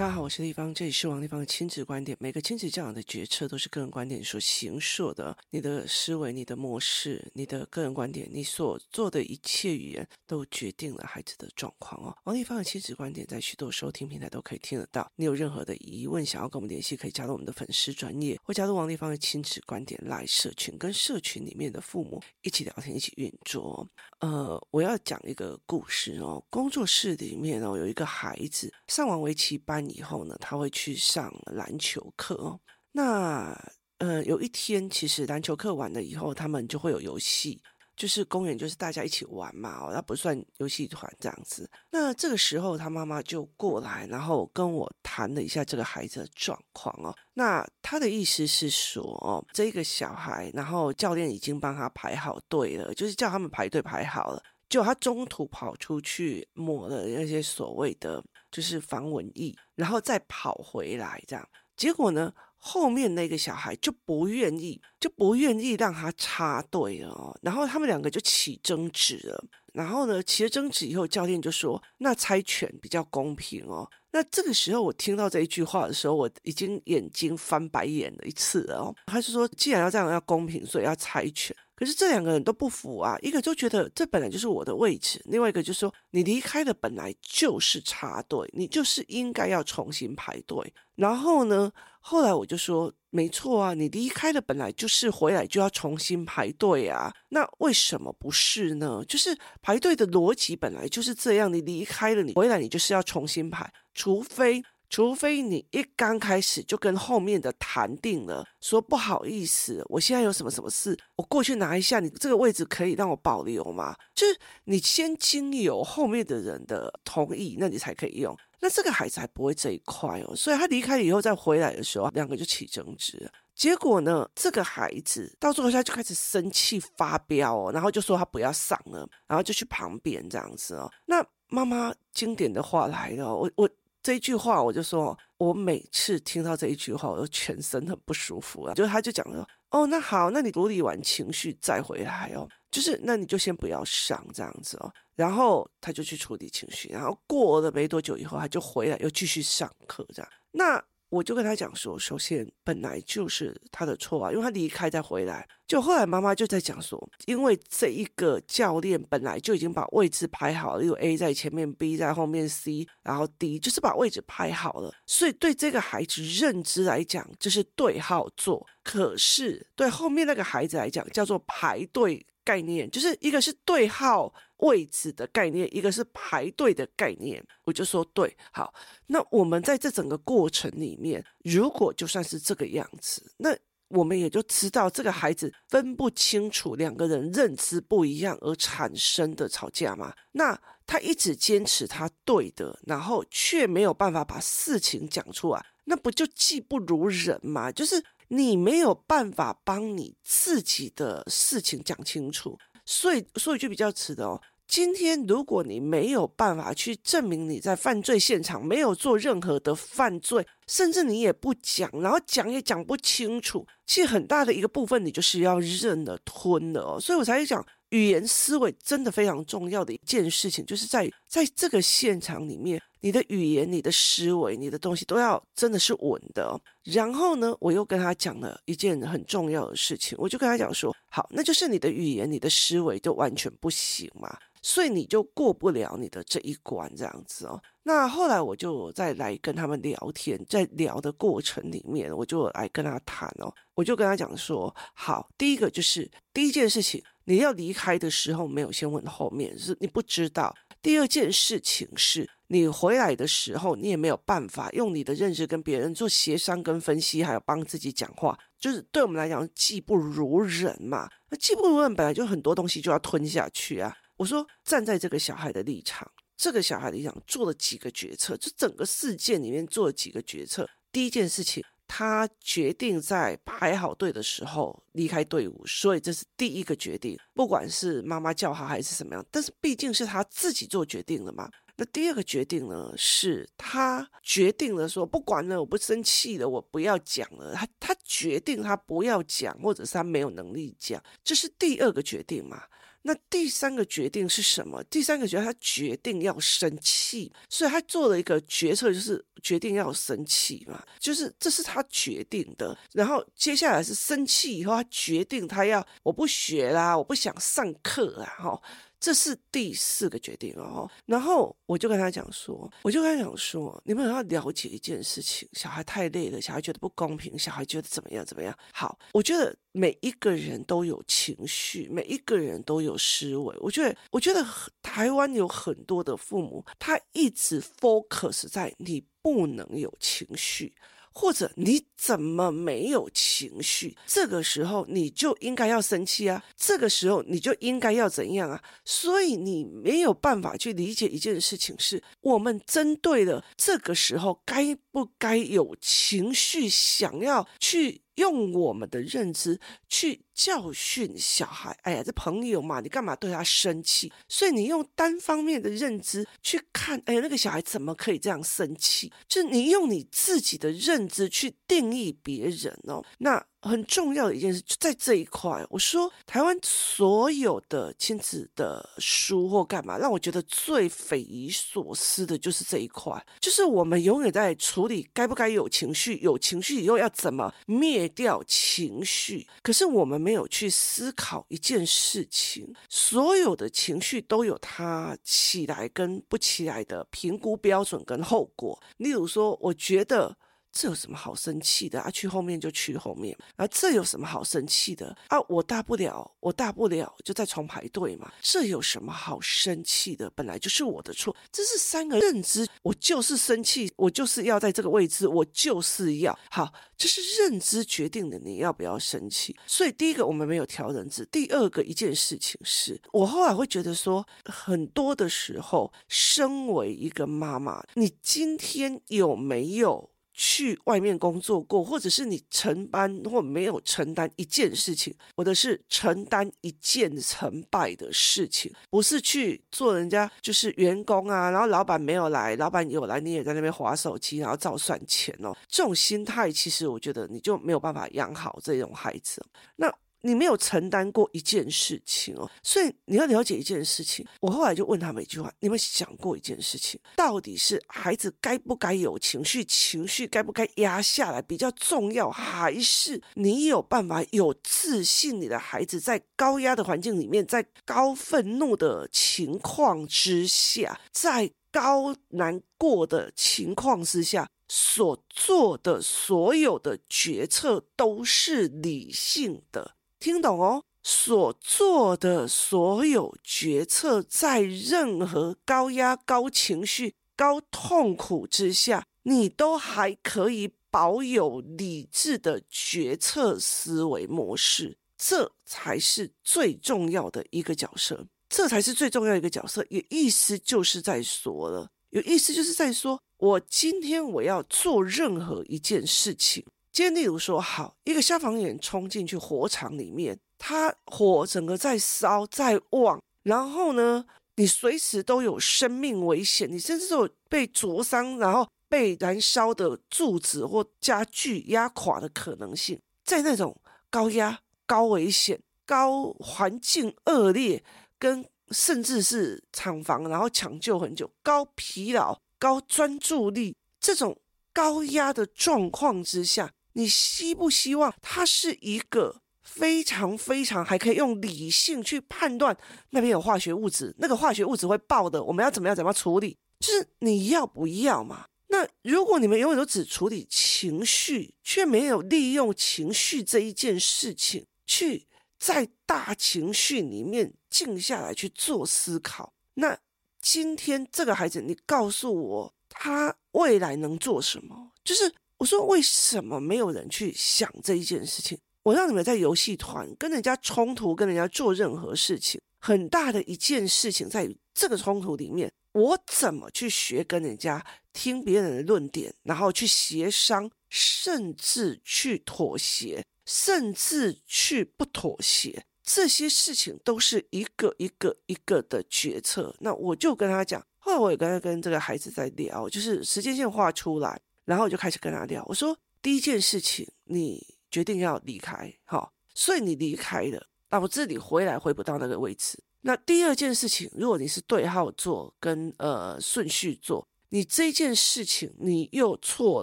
大家好，我是丽芳，这里是王丽芳的亲子观点。每个亲子教养的决策都是个人观点所形塑的，你的思维、你的模式、你的个人观点，你所做的一切语言，都决定了孩子的状况哦。王丽芳的亲子观点在许多收听平台都可以听得到。你有任何的疑问，想要跟我们联系，可以加入我们的粉丝专业，或加入王丽芳的亲子观点 LINE 社群，跟社群里面的父母一起聊天，一起运作。呃，我要讲一个故事哦。工作室里面哦，有一个孩子上完围棋班。以后呢，他会去上篮球课哦。那呃，有一天，其实篮球课完了以后，他们就会有游戏，就是公园，就是大家一起玩嘛。哦，那不算游戏团这样子。那这个时候，他妈妈就过来，然后跟我谈了一下这个孩子的状况哦。那他的意思是说，哦，这个小孩，然后教练已经帮他排好队了，就是叫他们排队排好了。就他中途跑出去抹了那些所谓的就是防蚊液，然后再跑回来，这样结果呢，后面那个小孩就不愿意，就不愿意让他插队哦，然后他们两个就起争执了，然后呢，起了争执以后，教练就说：“那猜拳比较公平哦。”那这个时候我听到这一句话的时候，我已经眼睛翻白眼了一次了哦。他是说，既然要这样要公平，所以要猜拳。可是这两个人都不服啊，一个就觉得这本来就是我的位置，另外一个就说你离开的本来就是插队，你就是应该要重新排队。然后呢，后来我就说没错啊，你离开的本来就是回来就要重新排队啊，那为什么不是呢？就是排队的逻辑本来就是这样，你离开了，你回来你就是要重新排，除非。除非你一刚开始就跟后面的谈定了，说不好意思，我现在有什么什么事，我过去拿一下，你这个位置可以让我保留吗？就是你先经由后面的人的同意，那你才可以用。那这个孩子还不会这一块哦，所以他离开以后再回来的时候，两个就起争执。结果呢，这个孩子到最后他就开始生气发飙哦，然后就说他不要上了，然后就去旁边这样子哦。那妈妈经典的话来了，我我。这一句话，我就说，我每次听到这一句话，我都全身很不舒服啊。就他就讲了，哦，那好，那你处理完情绪再回来哦，就是那你就先不要上这样子哦。然后他就去处理情绪，然后过了没多久以后，他就回来又继续上课这样。那。我就跟他讲说，首先本来就是他的错啊，因为他离开再回来，就后来妈妈就在讲说，因为这一个教练本来就已经把位置排好了，有 A 在前面，B 在后面，C 然后 D 就是把位置排好了，所以对这个孩子认知来讲，这是对号坐，可是对后面那个孩子来讲，叫做排队。概念就是一个是对号位置的概念，一个是排队的概念。我就说对，好，那我们在这整个过程里面，如果就算是这个样子，那我们也就知道这个孩子分不清楚两个人认知不一样而产生的吵架嘛。那他一直坚持他对的，然后却没有办法把事情讲出来，那不就技不如人吗？就是。你没有办法帮你自己的事情讲清楚，所以说一句比较迟的哦。今天如果你没有办法去证明你在犯罪现场没有做任何的犯罪，甚至你也不讲，然后讲也讲不清楚，其实很大的一个部分你就是要认了吞了哦。所以我才讲。语言思维真的非常重要的一件事情，就是在在这个现场里面，你的语言、你的思维、你的东西都要真的是稳的。然后呢，我又跟他讲了一件很重要的事情，我就跟他讲说：好，那就是你的语言、你的思维都完全不行嘛，所以你就过不了你的这一关，这样子哦。那后来我就再来跟他们聊天，在聊的过程里面，我就来跟他谈哦，我就跟他讲说：好，第一个就是第一件事情。你要离开的时候没有先问后面，是你不知道。第二件事情是你回来的时候，你也没有办法用你的认知跟别人做协商跟分析，还有帮自己讲话，就是对我们来讲技不如人嘛。那技不如人本来就很多东西就要吞下去啊。我说站在这个小孩的立场，这个小孩的立场做了几个决策，就整个事件里面做了几个决策。第一件事情。他决定在排好队的时候离开队伍，所以这是第一个决定。不管是妈妈叫他还是什么样，但是毕竟是他自己做决定了嘛。那第二个决定呢，是他决定了说，不管了，我不生气了，我不要讲了。他他决定他不要讲，或者是他没有能力讲，这是第二个决定嘛。那第三个决定是什么？第三个决定，他决定要生气，所以他做了一个决策，就是决定要生气嘛，就是这是他决定的。然后接下来是生气以后，他决定他要我不学啦，我不想上课啊，哈。这是第四个决定哦，然后我就跟他讲说，我就跟他讲说，你们要了解一件事情，小孩太累了，小孩觉得不公平，小孩觉得怎么样怎么样。好，我觉得每一个人都有情绪，每一个人都有思维。我觉得，我觉得台湾有很多的父母，他一直 focus 在你不能有情绪。或者你怎么没有情绪？这个时候你就应该要生气啊！这个时候你就应该要怎样啊？所以你没有办法去理解一件事情，是我们针对的这个时候该不该有情绪，想要去。用我们的认知去教训小孩，哎呀，这朋友嘛，你干嘛对他生气？所以你用单方面的认知去看，哎呀，那个小孩怎么可以这样生气？就是你用你自己的认知去定义别人哦，那。很重要的一件事，就在这一块。我说，台湾所有的亲子的书或干嘛，让我觉得最匪夷所思的就是这一块，就是我们永远在处理该不该有情绪，有情绪以后要怎么灭掉情绪。可是我们没有去思考一件事情，所有的情绪都有它起来跟不起来的评估标准跟后果。例如说，我觉得。这有什么好生气的啊？去后面就去后面，啊，这有什么好生气的啊？我大不了，我大不了就再重排队嘛。这有什么好生气的？本来就是我的错。这是三个认知，我就是生气，我就是要在这个位置，我就是要好。这是认知决定的，你要不要生气？所以第一个我们没有调认知，第二个一件事情是我后来会觉得说，很多的时候，身为一个妈妈，你今天有没有？去外面工作过，或者是你承担或没有承担一件事情，或者是承担一件成败的事情，不是去做人家就是员工啊，然后老板没有来，老板有来，你也在那边划手机，然后照算钱哦。这种心态，其实我觉得你就没有办法养好这种孩子。那。你没有承担过一件事情哦，所以你要了解一件事情。我后来就问他们一句话：你们想过一件事情，到底是孩子该不该有情绪，情绪该不该压下来比较重要，还是你有办法有自信？你的孩子在高压的环境里面，在高愤怒的情况之下，在高难过的情况之下，所做的所有的决策都是理性的。听懂哦，所做的所有决策，在任何高压、高情绪、高痛苦之下，你都还可以保有理智的决策思维模式，这才是最重要的一个角色，这才是最重要一个角色。有意思就是在说了，有意思就是在说，我今天我要做任何一件事情。今天，例如说，好，一个消防员冲进去火场里面，他火整个在烧在旺，然后呢，你随时都有生命危险，你甚至都有被灼伤，然后被燃烧的柱子或家具压垮的可能性。在那种高压、高危险、高环境恶劣，跟甚至是厂房，然后抢救很久、高疲劳、高专注力这种高压的状况之下。你希不希望他是一个非常非常还可以用理性去判断那边有化学物质，那个化学物质会爆的，我们要怎么样怎么样处理？就是你要不要嘛？那如果你们永远都只处理情绪，却没有利用情绪这一件事情去在大情绪里面静下来去做思考，那今天这个孩子，你告诉我他未来能做什么？就是。我说，为什么没有人去想这一件事情？我让你们在游戏团跟人家冲突，跟人家做任何事情，很大的一件事情在于这个冲突里面，我怎么去学跟人家听别人的论点，然后去协商，甚至去妥协，甚至去不妥协，这些事情都是一个一个一个的决策。那我就跟他讲，后来我也跟他跟这个孩子在聊，就是时间线画出来。然后我就开始跟他聊，我说第一件事情，你决定要离开，好，所以你离开了，导致你回来回不到那个位置，那第二件事情，如果你是对号坐跟呃顺序坐，你这件事情你又错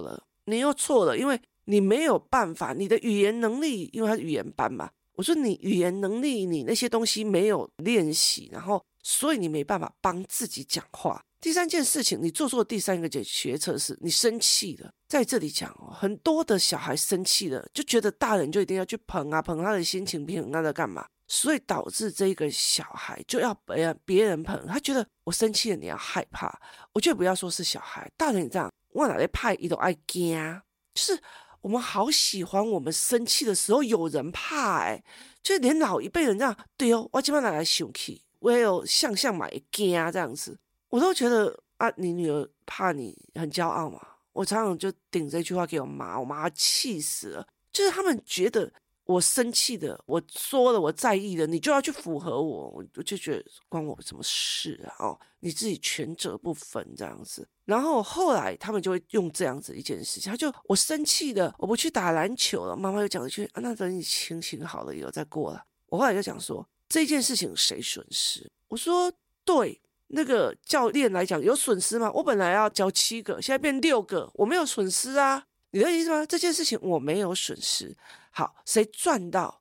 了，你又错了，因为你没有办法，你的语言能力，因为他是语言班嘛，我说你语言能力，你那些东西没有练习，然后所以你没办法帮自己讲话。第三件事情，你做错第三个解决策是你生气了。在这里讲哦，很多的小孩生气了，就觉得大人就一定要去捧啊捧他的心情，捧他在干嘛？所以导致这个小孩就要别人别人捧，他觉得我生气了，你要害怕。我觉得不要说是小孩，大人也这样。我哪里怕一都爱惊，就是我们好喜欢我们生气的时候有人怕，哎，就连老一辈人这样，对哦，我今晚拿来生气，我也有像像买惊这样子。我都觉得啊，你女儿怕你很骄傲嘛。我常常就顶这句话给我妈，我妈气死了。就是他们觉得我生气的，我说了我在意的，你就要去符合我，我就觉得关我什么事啊？哦，你自己权责不分这样子。然后后来他们就会用这样子一件事情，他就我生气的，我不去打篮球了。妈妈又讲一句啊，那等你心情好了以后再过了。我后来就讲说这件事情谁损失？我说对。那个教练来讲有损失吗？我本来要教七个，现在变六个，我没有损失啊。你的意思吗？这件事情我没有损失。好，谁赚到？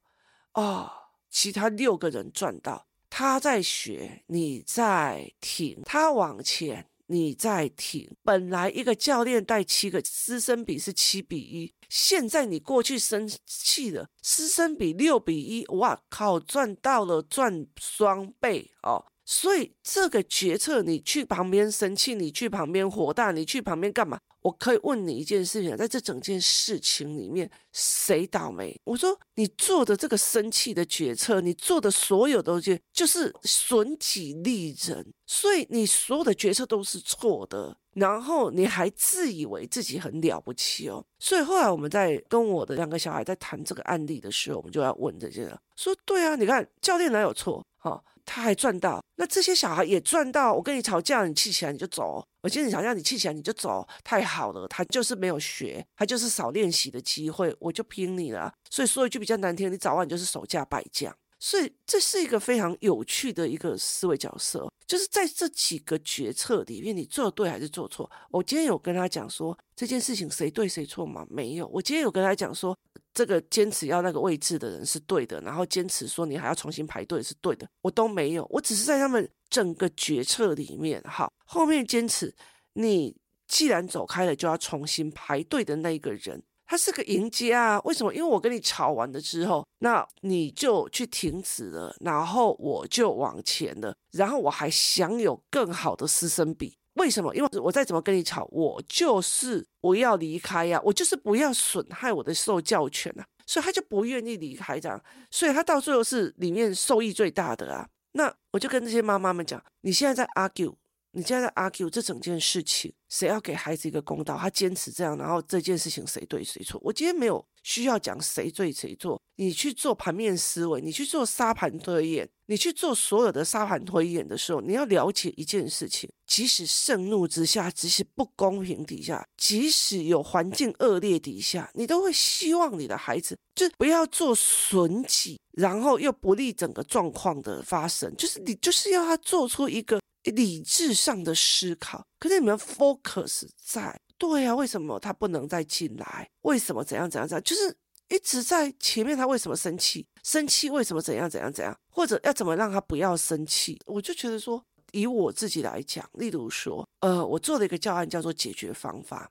哦，其他六个人赚到。他在学，你在停；他往前，你在停。本来一个教练带七个，师生比是七比一。现在你过去生气了，师生比六比一。哇靠，赚到了，赚双倍哦。所以这个决策，你去旁边生气，你去旁边火大，你去旁边干嘛？我可以问你一件事情，在这整件事情里面，谁倒霉？我说你做的这个生气的决策，你做的所有东西就是损己利人，所以你所有的决策都是错的，然后你还自以为自己很了不起哦。所以后来我们在跟我的两个小孩在谈这个案例的时候，我们就要问这些，说对啊，你看教练哪有错？哈。他还赚到，那这些小孩也赚到。我跟你吵架，你气起来你就走；我跟你吵架，你气起来你就走。太好了，他就是没有学，他就是少练习的机会，我就拼你了。所以说一句比较难听，你早晚就是守价败将。所以这是一个非常有趣的一个思维角色，就是在这几个决策里面，你做对还是做错？我今天有跟他讲说这件事情谁对谁错吗？没有。我今天有跟他讲说。这个坚持要那个位置的人是对的，然后坚持说你还要重新排队是对的，我都没有，我只是在他们整个决策里面，好，后面坚持你既然走开了，就要重新排队的那一个人，他是个赢家啊？为什么？因为我跟你吵完了之后，那你就去停止了，然后我就往前了，然后我还享有更好的师生比。为什么？因为我再怎么跟你吵，我就是不要离开呀、我就是不要损害我的受教权啊，所以他就不愿意离开这样，所以他到最后是里面受益最大的啊。那我就跟这些妈妈们讲，你现在在 argue，你现在在 argue 这整件事情，谁要给孩子一个公道？他坚持这样，然后这件事情谁对谁错？我今天没有需要讲谁对谁错，你去做盘面思维，你去做沙盘推演。你去做所有的沙盘推演的时候，你要了解一件事情：即使盛怒之下，即使不公平底下，即使有环境恶劣底下，你都会希望你的孩子就不要做损己，然后又不利整个状况的发生。就是你就是要他做出一个理智上的思考。可是你们 focus 在对啊，为什么他不能再进来？为什么怎样怎样怎样？就是。一直在前面，他为什么生气？生气为什么怎样怎样怎样？或者要怎么让他不要生气？我就觉得说，以我自己来讲，例如说，呃，我做了一个教案叫做解决方法。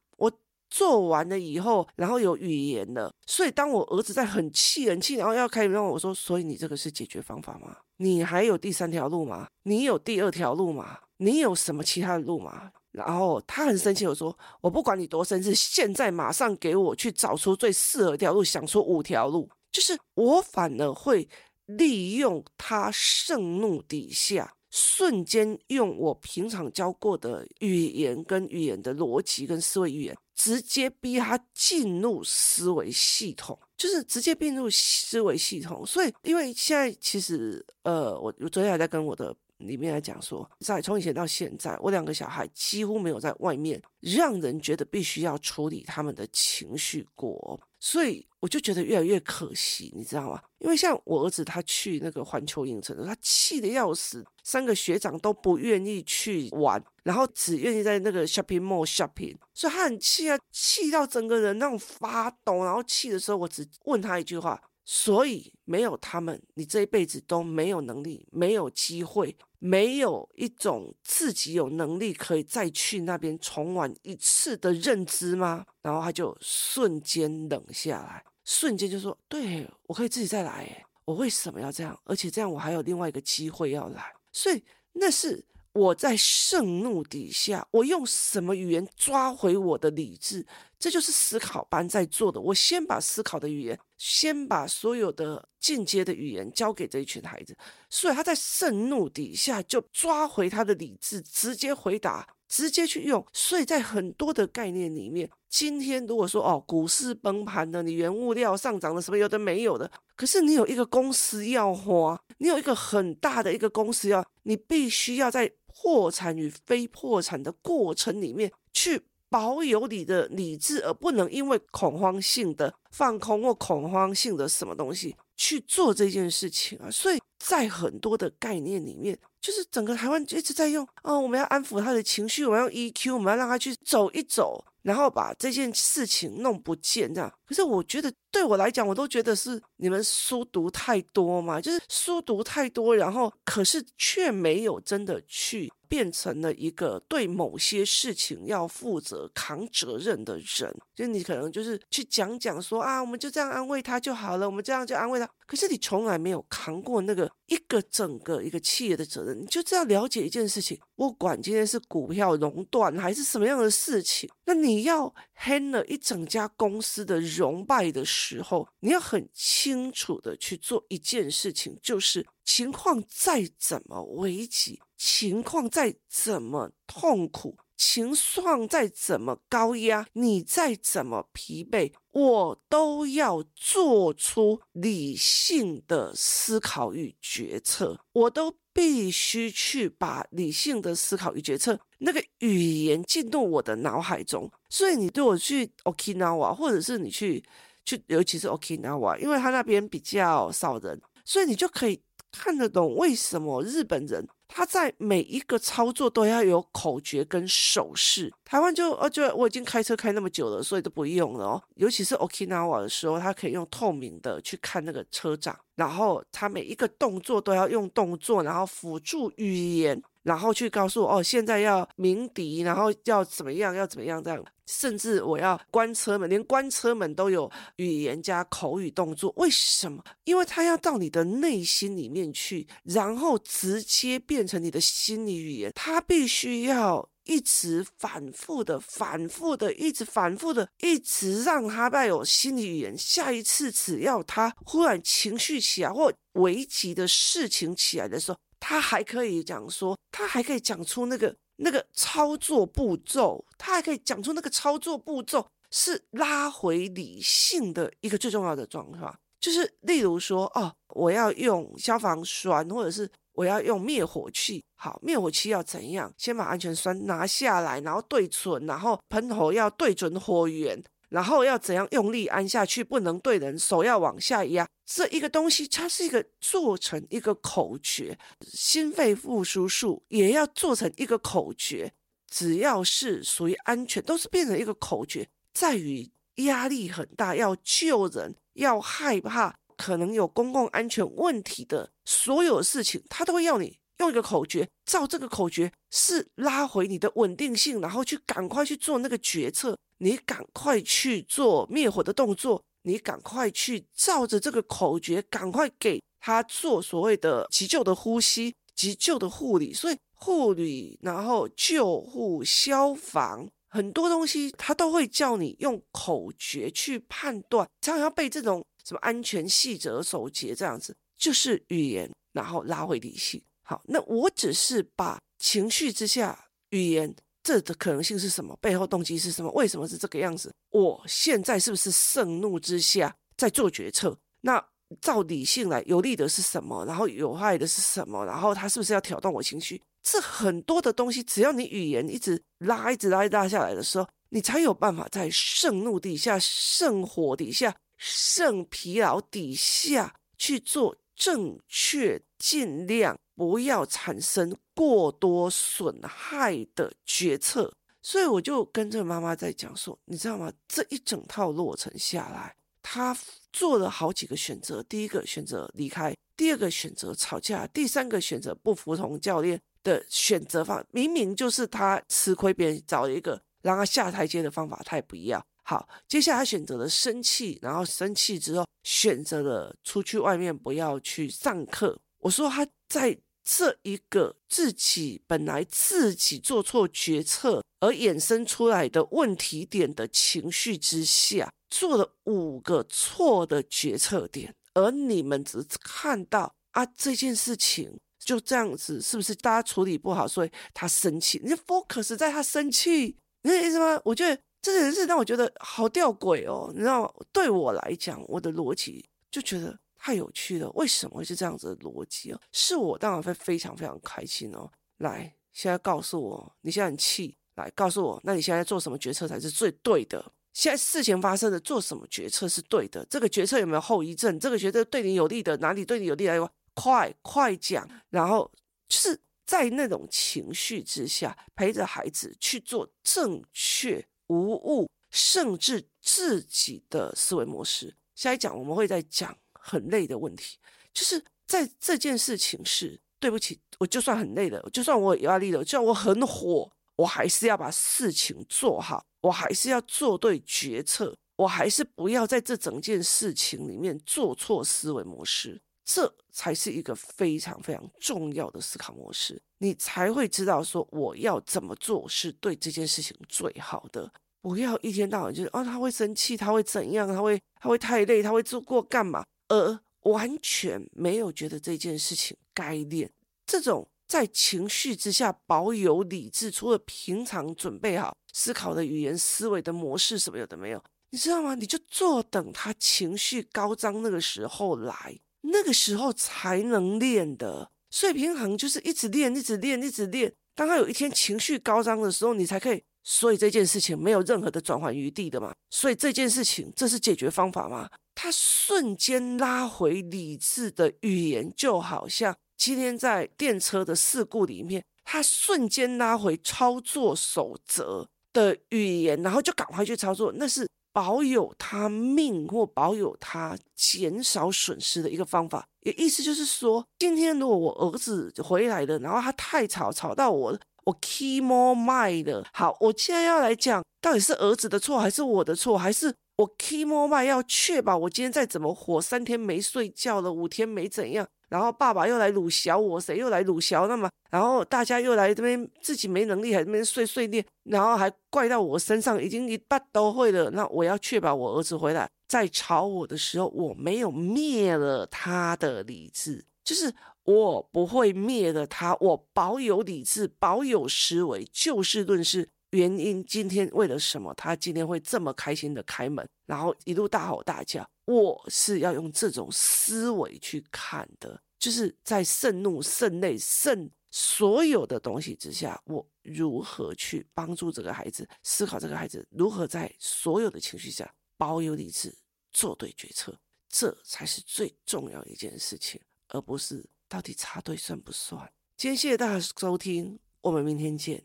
做完了以后，然后有语言了，所以当我儿子在很气很气，然后要开始让我说，所以你这个是解决方法吗？你还有第三条路吗？你有第二条路吗？你有什么其他的路吗？然后他很生气，我说：“我不管你多生气，现在马上给我去找出最适合一条路，想出五条路。就是我反而会利用他盛怒底下，瞬间用我平常教过的语言跟语言的逻辑跟思维语言，直接逼他进入思维系统，就是直接并入思维系统。所以，因为现在其实，呃，我我昨天还在跟我的。”里面来讲说，在从以前到现在，我两个小孩几乎没有在外面让人觉得必须要处理他们的情绪过，所以我就觉得越来越可惜，你知道吗？因为像我儿子他去那个环球影城，他气得要死，三个学长都不愿意去玩，然后只愿意在那个 shopping mall shopping，所以他很气啊，气到整个人那种发抖，然后气的时候，我只问他一句话。所以没有他们，你这一辈子都没有能力，没有机会，没有一种自己有能力可以再去那边重玩一次的认知吗？然后他就瞬间冷下来，瞬间就说：“对，我可以自己再来，我为什么要这样？而且这样我还有另外一个机会要来。”所以那是。我在盛怒底下，我用什么语言抓回我的理智？这就是思考班在做的。我先把思考的语言，先把所有的进阶的语言交给这一群孩子，所以他在盛怒底下就抓回他的理智，直接回答，直接去用。所以在很多的概念里面，今天如果说哦，股市崩盘了，你原物料上涨了，什么有的没有的，可是你有一个公司要花，你有一个很大的一个公司要，你必须要在。破产与非破产的过程里面，去保有你的理智，而不能因为恐慌性的放空或恐慌性的什么东西去做这件事情啊。所以在很多的概念里面，就是整个台湾一直在用哦，我们要安抚他的情绪，我们要 EQ，我们要让他去走一走。然后把这件事情弄不见，这样。可是我觉得，对我来讲，我都觉得是你们书读太多嘛，就是书读太多，然后可是却没有真的去变成了一个对某些事情要负责、扛责任的人。就你可能就是去讲讲说啊，我们就这样安慰他就好了，我们这样就安慰他。可是你从来没有扛过那个一个整个一个企业的责任，你就这样了解一件事情。不管今天是股票熔断还是什么样的事情，那你要 handle 一整家公司的荣败的时候，你要很清楚的去做一件事情，就是情况再怎么危急，情况再怎么痛苦，情况再怎么高压，你再怎么疲惫，我都要做出理性的思考与决策，我都。必须去把理性的思考与决策那个语言进入我的脑海中。所以你对我去 Okinawa，或者是你去去，尤其是 Okinawa，因为他那边比较少人，所以你就可以看得懂为什么日本人。他在每一个操作都要有口诀跟手势。台湾就呃，就我已经开车开那么久了，所以都不用了哦。尤其是 Okinawa 的时候，他可以用透明的去看那个车长，然后他每一个动作都要用动作，然后辅助语言。然后去告诉我哦，现在要鸣笛，然后要怎么样，要怎么样这样，甚至我要关车门，连关车门都有语言加口语动作。为什么？因为他要到你的内心里面去，然后直接变成你的心理语言。他必须要一直反复的、反复的、一直反复的，一直让他带有心理语言。下一次只要他忽然情绪起来或危急的事情起来的时候。他还可以讲说，他还可以讲出那个那个操作步骤，他还可以讲出那个操作步骤是拉回理性的一个最重要的状况，就是例如说，哦，我要用消防栓，或者是我要用灭火器，好，灭火器要怎样？先把安全栓拿下来，然后对准，然后喷头要对准火源。然后要怎样用力按下去？不能对人，手要往下压。这一个东西，它是一个做成一个口诀，心肺复苏术也要做成一个口诀。只要是属于安全，都是变成一个口诀。在于压力很大，要救人，要害怕可能有公共安全问题的所有事情，他都会要你用一个口诀。照这个口诀是拉回你的稳定性，然后去赶快去做那个决策。你赶快去做灭火的动作，你赶快去照着这个口诀，赶快给他做所谓的急救的呼吸、急救的护理。所以护理，然后救护、消防，很多东西他都会叫你用口诀去判断。常常要背这种什么安全细则守节这样子，就是语言，然后拉回理性。好，那我只是把情绪之下语言。这的可能性是什么？背后动机是什么？为什么是这个样子？我现在是不是盛怒之下在做决策？那照理性来，有利的是什么？然后有害的是什么？然后他是不是要挑动我情绪？这很多的东西，只要你语言一直拉、一直拉、一拉下来的时候，你才有办法在盛怒底下、盛火底下、盛疲劳底下去做正确，尽量不要产生过多损害的决策。所以我就跟这个妈妈在讲说，你知道吗？这一整套落成下来，她做了好几个选择：第一个选择离开，第二个选择吵架，第三个选择不服从教练的选择方，明明就是他吃亏，别人找了一个让他下台阶的方法，他也不要。好，接下来选择了生气，然后生气之后选择了出去外面不要去上课。我说他在这一个自己本来自己做错决策而衍生出来的问题点的情绪之下，做了五个错的决策点，而你们只看到啊这件事情。就这样子，是不是大家处理不好，所以他生气？你 focus 在他生气，你的意思吗？我觉得这件事让我觉得好吊诡哦。你知道，对我来讲，我的逻辑就觉得太有趣了。为什么会是这样子的逻辑哦？是我当然会非常非常开心哦。来，现在告诉我，你现在很气，来告诉我，那你现在做什么决策才是最对的？现在事情发生的，做什么决策是对的？这个决策有没有后遗症？这个决策对你有利的，哪里对你有利来？快快讲，然后就是在那种情绪之下，陪着孩子去做正确无误，甚至自己的思维模式。下一讲我们会再讲很累的问题，就是在这件事情是对不起，我就算很累了，就算我有压力了，就算我很火，我还是要把事情做好，我还是要做对决策，我还是不要在这整件事情里面做错思维模式。这才是一个非常非常重要的思考模式，你才会知道说我要怎么做是对这件事情最好的。不要一天到晚就是哦，他会生气，他会怎样，他会他会太累，他会做过干嘛，而完全没有觉得这件事情该练。这种在情绪之下保有理智，除了平常准备好思考的语言、思维的模式什么有的没有，你知道吗？你就坐等他情绪高涨那个时候来。那个时候才能练的，所以平衡就是一直练，一直练，一直练。当他有一天情绪高涨的时候，你才可以。所以这件事情没有任何的转换余地的嘛。所以这件事情，这是解决方法吗？他瞬间拉回理智的语言，就好像今天在电车的事故里面，他瞬间拉回操作守则的语言，然后就赶快去操作，那是。保有他命或保有他减少损失的一个方法，也意思就是说，今天如果我儿子回来了，然后他太吵，吵到我，我 key more 卖的。好，我现在要来讲，到底是儿子的错还是我的错，还是我 key more 卖要确保我今天再怎么活，三天没睡觉了，五天没怎样。然后爸爸又来辱小我，谁又来辱小？那么，然后大家又来这边，自己没能力，还这边碎碎念，然后还怪到我身上，已经一半都会了。那我要确保我儿子回来，在吵我的时候，我没有灭了他的理智，就是我不会灭了他，我保有理智，保有思维，就事论事。原因今天为了什么？他今天会这么开心的开门，然后一路大吼大叫。我是要用这种思维去看的，就是在盛怒、盛泪、盛所有的东西之下，我如何去帮助这个孩子思考？这个孩子如何在所有的情绪下保有理智、做对决策，这才是最重要的一件事情，而不是到底插队算不算。今天谢谢大家收听，我们明天见。